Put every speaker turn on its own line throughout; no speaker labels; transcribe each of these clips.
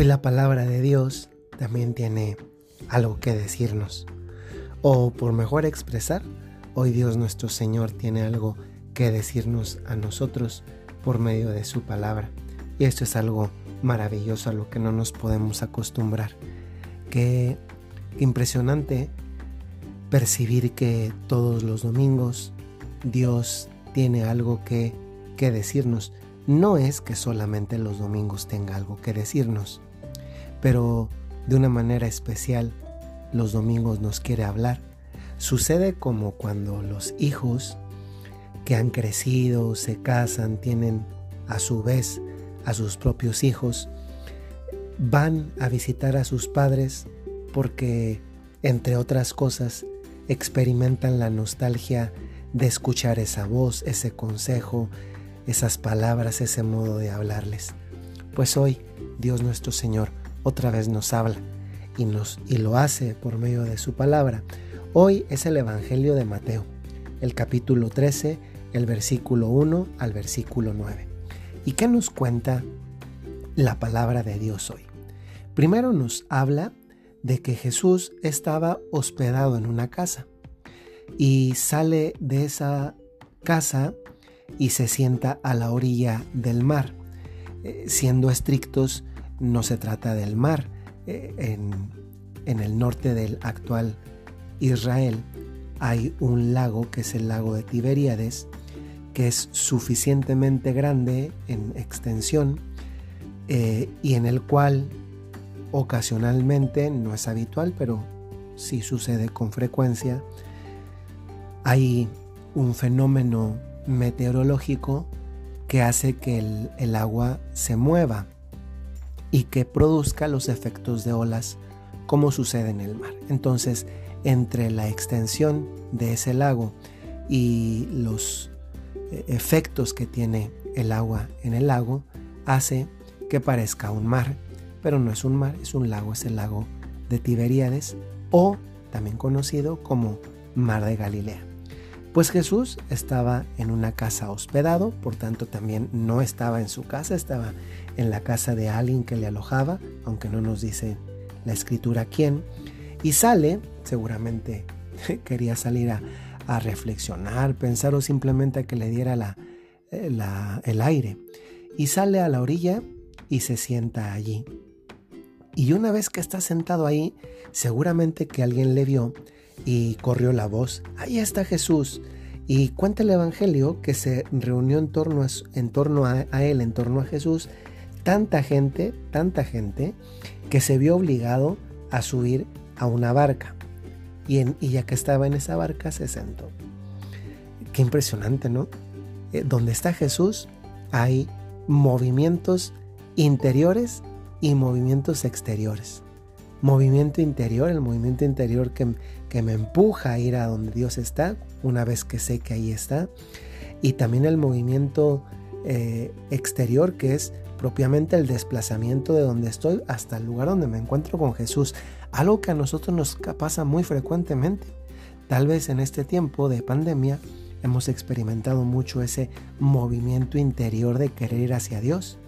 Hoy la palabra de Dios también tiene algo que decirnos. O por mejor expresar, hoy Dios nuestro Señor tiene algo que decirnos a nosotros por medio de su palabra. Y esto es algo maravilloso a lo que no nos podemos acostumbrar. Qué impresionante percibir que todos los domingos Dios tiene algo que, que decirnos. No es que solamente los domingos tenga algo que decirnos, pero de una manera especial los domingos nos quiere hablar. Sucede como cuando los hijos que han crecido, se casan, tienen a su vez a sus propios hijos, van a visitar a sus padres porque, entre otras cosas, experimentan la nostalgia de escuchar esa voz, ese consejo, esas palabras, ese modo de hablarles. Pues hoy Dios nuestro Señor otra vez nos habla y, nos, y lo hace por medio de su palabra. Hoy es el Evangelio de Mateo, el capítulo 13, el versículo 1 al versículo 9. ¿Y qué nos cuenta la palabra de Dios hoy? Primero nos habla de que Jesús estaba hospedado en una casa y sale de esa casa y se sienta a la orilla del mar. Eh, siendo estrictos, no se trata del mar. Eh, en, el norte del actual Israel hay un lago que es el lago de Tiberíades, que es suficientemente grande en extensión eh, y en el cual ocasionalmente, no es habitual, pero sí sucede con frecuencia, hay un fenómeno meteorológico que hace que el agua se mueva y que produzca los efectos de olas como sucede en el mar. Entonces, entre la extensión de ese lago y los eh, efectos que tiene el agua en el lago, hace que parezca un mar, pero no es un mar, es un lago, es el lago de Tiberíades o también conocido como Mar de Galilea. Pues Jesús estaba en una casa hospedado, por tanto también no estaba en su casa, estaba en la casa de alguien que le alojaba, aunque no nos dice la escritura quién, y sale, seguramente quería salir a, reflexionar, pensar o simplemente a que le diera eh, el aire, y sale a la orilla y se sienta allí. Y una vez que está sentado ahí, seguramente que alguien le vio y corrió la voz, ahí está Jesús. Y cuenta el Evangelio que se reunió en torno, a, él, en torno a Jesús, tanta gente, tanta gente, que se vio obligado a subir a una barca. Y ya que estaba en esa barca, se sentó. Qué impresionante, ¿no? Eh, donde está Jesús hay movimientos interiores y movimientos exteriores movimiento interior, el movimiento interior que, que, me empuja a ir a donde Dios está, una vez que sé que ahí está, y también el movimiento eh, exterior que es propiamente el desplazamiento de donde estoy hasta el lugar donde me encuentro con Jesús, algo que a nosotros nos pasa muy frecuentemente. Tal vez en este tiempo de pandemia hemos experimentado mucho ese movimiento interior de querer ir hacia Dios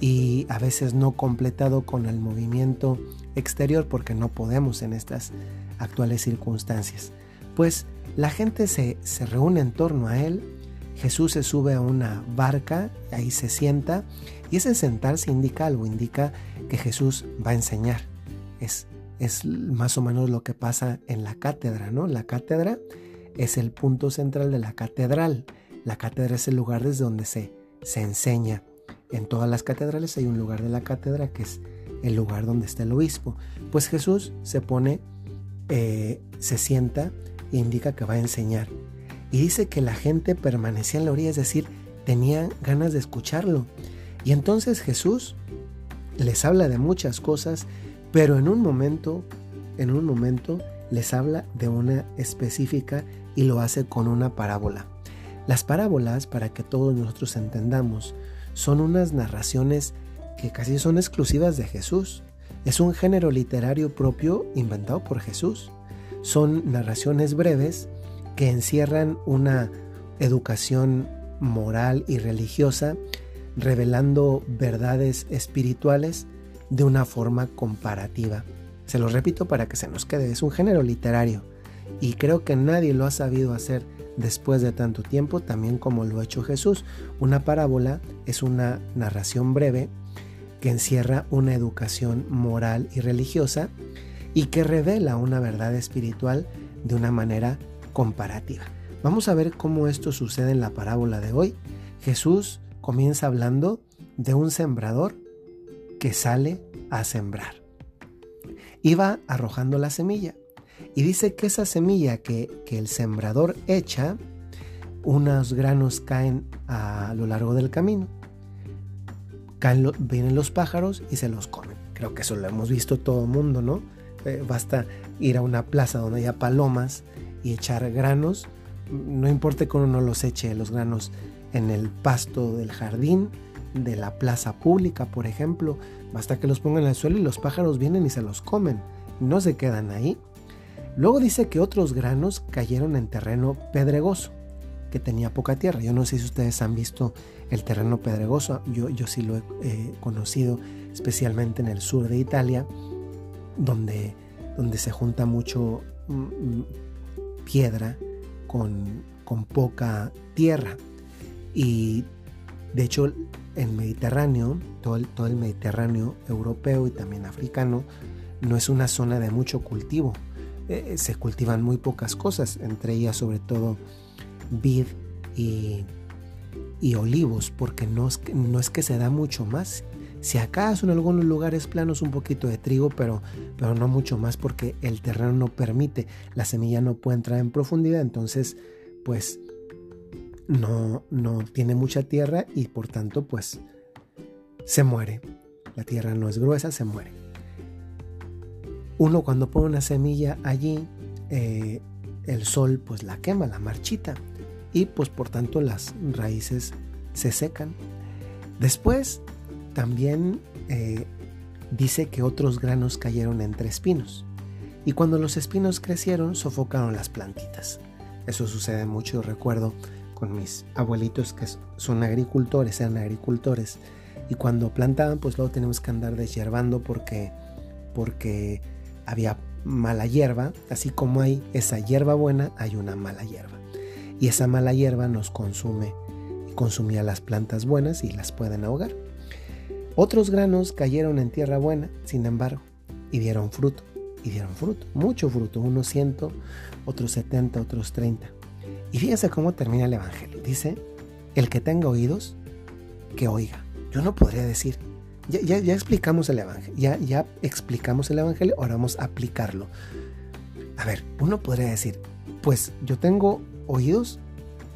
y a veces no completado con el movimiento exterior porque no podemos en estas actuales circunstancias. Pues la gente se, se reúne en torno a él, Jesús se sube a una barca, ahí se sienta y ese sentarse indica algo, indica que Jesús va a enseñar. Es, es más o menos lo que pasa en la cátedra, ¿no? La cátedra es el punto central de la catedral. La cátedra es el lugar desde donde se, se enseña. En todas las catedrales hay un lugar de la cátedra que es el lugar donde está el obispo. Pues Jesús se pone, eh, se sienta e indica que va a enseñar. Y dice que la gente permanecía en la orilla, es decir, tenía ganas de escucharlo. Y entonces Jesús les habla de muchas cosas, pero en un momento, en un momento les habla de una específica y lo hace con una parábola. Las parábolas, para que todos nosotros entendamos, son unas narraciones que casi son exclusivas de Jesús. Es un género literario propio inventado por Jesús. Son narraciones breves que encierran una educación moral y religiosa, revelando verdades espirituales de una forma comparativa. Se lo repito para que se nos quede, es un género literario y creo que nadie lo ha sabido hacer después de tanto tiempo, también como lo ha hecho Jesús. Una parábola es una narración breve que encierra una educación moral y religiosa y que revela una verdad espiritual de una manera comparativa. Vamos a ver cómo esto sucede en la parábola de hoy. Jesús comienza hablando de un sembrador que sale a sembrar. Iba arrojando la semilla y dice que esa semilla que, el sembrador echa, unos granos caen a lo largo del camino. Caen vienen los pájaros y se los comen. Creo que eso lo hemos visto todo el mundo, ¿no? Eh, basta ir a una plaza donde haya palomas y echar granos. No importa que uno no los eche los granos en el pasto del jardín, de la plaza pública, por ejemplo. Basta que los pongan el suelo y los pájaros vienen y se los comen. No se quedan ahí. Luego dice que otros granos cayeron en terreno pedregoso, que tenía poca tierra. Yo no sé si ustedes han visto el terreno pedregoso, yo, yo sí lo he eh, conocido, especialmente en el sur de Italia, donde, donde se junta mucho mm, piedra con, con poca tierra. Y de hecho, el Mediterráneo, todo el, todo el Mediterráneo europeo y también africano, no es una zona de mucho cultivo. Eh, se cultivan muy pocas cosas, entre ellas sobre todo vid y, olivos, porque no es, que, no es que se da mucho más. Si acaso en algunos lugares planos un poquito de trigo, pero, pero no mucho más porque el terreno no permite, la semilla no puede entrar en profundidad, entonces pues no, no tiene mucha tierra y por tanto pues se muere. La tierra no es gruesa, se muere uno cuando pone una semilla allí, eh, el sol pues la quema, la marchita y pues por tanto las raíces se secan. Después también eh, dice que otros granos cayeron entre espinos y cuando los espinos crecieron sofocaron las plantitas. Eso sucede mucho, recuerdo con mis abuelitos que son agricultores, eran agricultores y cuando plantaban pues luego tenemos que andar deshiervando porque porque había mala hierba, así como hay esa hierba buena, hay una mala hierba. Y esa mala hierba nos consume consumía las plantas buenas y las pueden ahogar. Otros granos cayeron en tierra buena, sin embargo, y dieron fruto, y dieron fruto, mucho fruto, unos ciento, otros setenta, otros treinta. Y fíjense cómo termina el Evangelio. Dice, el que tenga oídos, que oiga. Yo no podría decir, ya, explicamos el Evangelio, ya, ya explicamos el Evangelio, ahora vamos a aplicarlo. A ver, uno podría decir, pues yo tengo oídos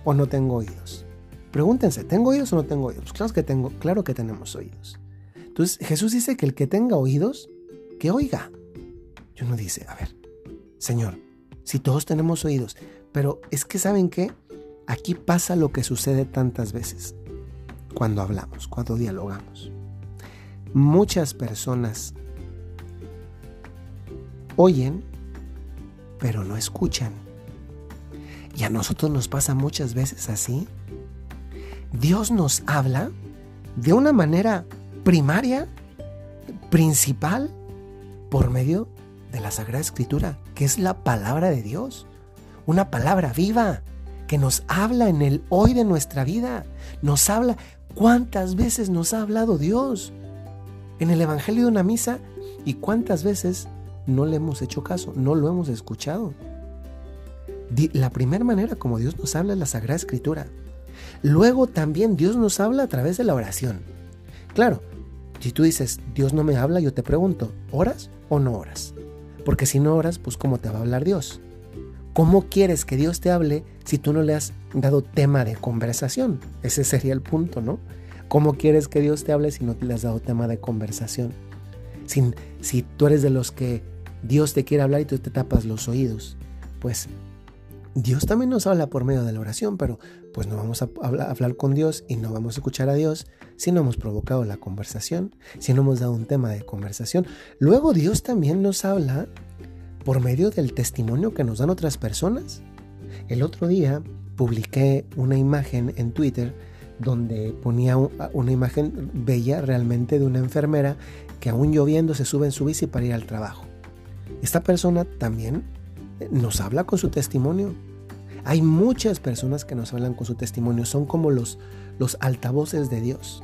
o no tengo oídos. Pregúntense, ¿tengo oídos o no tengo oídos? Pues claro que tengo, claro que tenemos oídos. Entonces Jesús dice que el que tenga oídos, que oiga. Y uno dice, a ver, Señor, si todos tenemos oídos, pero es que saben qué, aquí pasa lo que sucede tantas veces cuando hablamos, cuando dialogamos. Muchas personas oyen, pero no escuchan. Y a nosotros nos pasa muchas veces así. Dios nos habla de una manera primaria, principal, por medio de la Sagrada Escritura, que es la palabra de Dios. Una palabra viva que nos habla en el hoy de nuestra vida. Nos habla. ¿Cuántas veces nos ha hablado Dios? En el Evangelio de una misa y cuántas veces no le hemos hecho caso, no lo hemos escuchado. La primera manera como Dios nos habla es la Sagrada Escritura. Luego también Dios nos habla a través de la oración. Claro, si tú dices, Dios no me habla, yo te pregunto, ¿oras o no oras? Porque si no oras, pues ¿cómo te va a hablar Dios? ¿Cómo quieres que Dios te hable si tú no le has dado tema de conversación? Ese sería el punto, ¿no? ¿Cómo quieres que Dios te hable si no te le has dado tema de conversación? Si, si tú eres de los que Dios te quiere hablar y tú te tapas los oídos, pues Dios también nos habla por medio de la oración, pero pues no vamos a hablar con Dios y no vamos a escuchar a Dios si no hemos provocado la conversación, si no hemos dado un tema de conversación. Luego Dios también nos habla por medio del testimonio que nos dan otras personas. El otro día publiqué una imagen en Twitter donde ponía una imagen bella realmente de una enfermera que aún lloviendo se sube en su bici para ir al trabajo. Esta persona también nos habla con su testimonio. Hay muchas personas que nos hablan con su testimonio, son como los, los altavoces de Dios.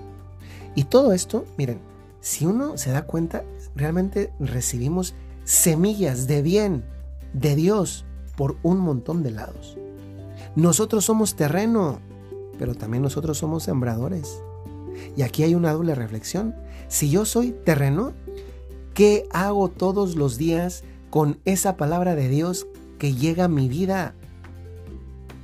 Y todo esto, miren, si uno se da cuenta, realmente recibimos semillas de bien de Dios por un montón de lados. Nosotros somos terreno, pero también nosotros somos sembradores. Y aquí hay una doble reflexión. Si yo soy terreno, ¿qué hago todos los días con esa palabra de Dios que llega a mi vida?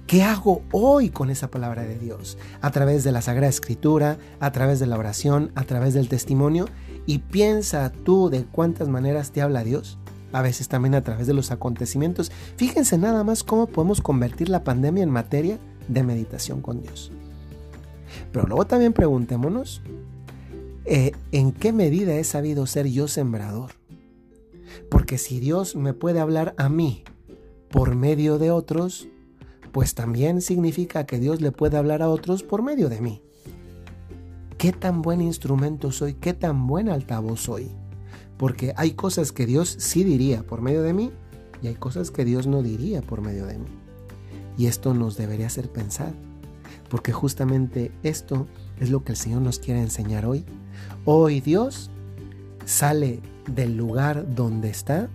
¿Qué hago hoy con esa palabra de Dios? A través de la Sagrada Escritura, a través de la oración, a través del testimonio. Y piensa tú de cuántas maneras te habla Dios. A veces también a través de los acontecimientos. Fíjense nada más cómo podemos convertir la pandemia en materia de meditación con Dios. Pero luego también preguntémonos, eh, ¿en qué medida he sabido ser yo sembrador? Porque si Dios me puede hablar a mí por medio de otros, pues también significa que Dios le puede hablar a otros por medio de mí. ¿Qué tan buen instrumento soy? ¿Qué tan buen altavoz soy? Porque hay cosas que Dios sí diría por medio de mí y hay cosas que Dios no diría por medio de mí. Y esto nos debería hacer pensar, porque justamente esto es lo que el Señor nos quiere enseñar hoy. Hoy Dios sale del lugar donde está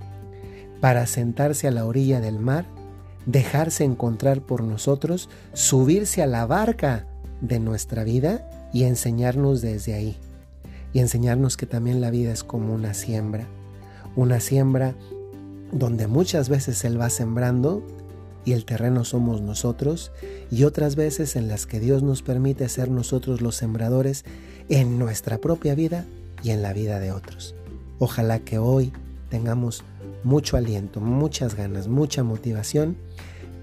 para sentarse a la orilla del mar dejarse encontrar por nosotros, subirse a la barca de nuestra vida y enseñarnos desde ahí. Y enseñarnos que también la vida es como una siembra. Una siembra donde muchas veces Él va sembrando y el terreno somos nosotros, y otras veces en las que Dios nos permite ser nosotros los sembradores en nuestra propia vida y en la vida de otros. Ojalá que hoy tengamos mucho aliento, muchas ganas, mucha motivación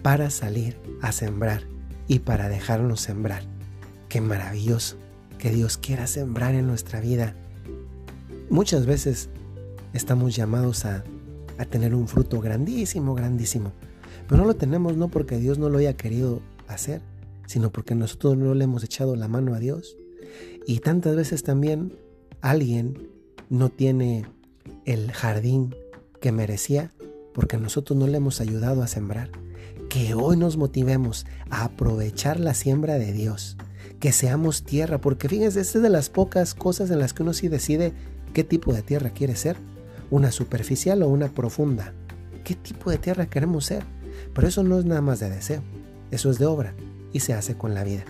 para salir a sembrar y para dejarnos sembrar. Qué maravilloso que Dios quiera sembrar en nuestra vida. Muchas veces estamos llamados a, a tener un fruto grandísimo, grandísimo. Pero no lo tenemos no porque Dios no lo haya querido hacer, sino porque nosotros no le hemos echado la mano a Dios. Y tantas veces también alguien no tiene el jardín que merecía porque nosotros no le hemos ayudado a sembrar. Que hoy nos motivemos a aprovechar la siembra de Dios, que seamos tierra, porque fíjense, esta es de las pocas cosas en las que uno sí decide qué tipo de tierra quiere ser, una superficial o una profunda. ¿Qué tipo de tierra queremos ser? Pero eso no es nada más de deseo, eso es de obra y se hace con la vida.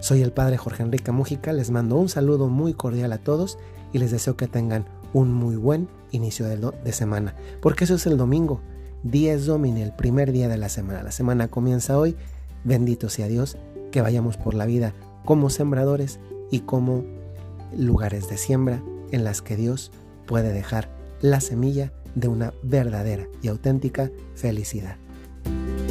Soy el padre Jorge Enrique Mújica, les mando un saludo muy cordial a todos y les deseo que tengan un muy buen inicio de, semana, porque eso es el domingo, 10 Domini, el primer día de la semana. La semana comienza hoy, bendito sea Dios, que vayamos por la vida como sembradores y como lugares de siembra en las que Dios puede dejar la semilla de una verdadera y auténtica felicidad. Thank you.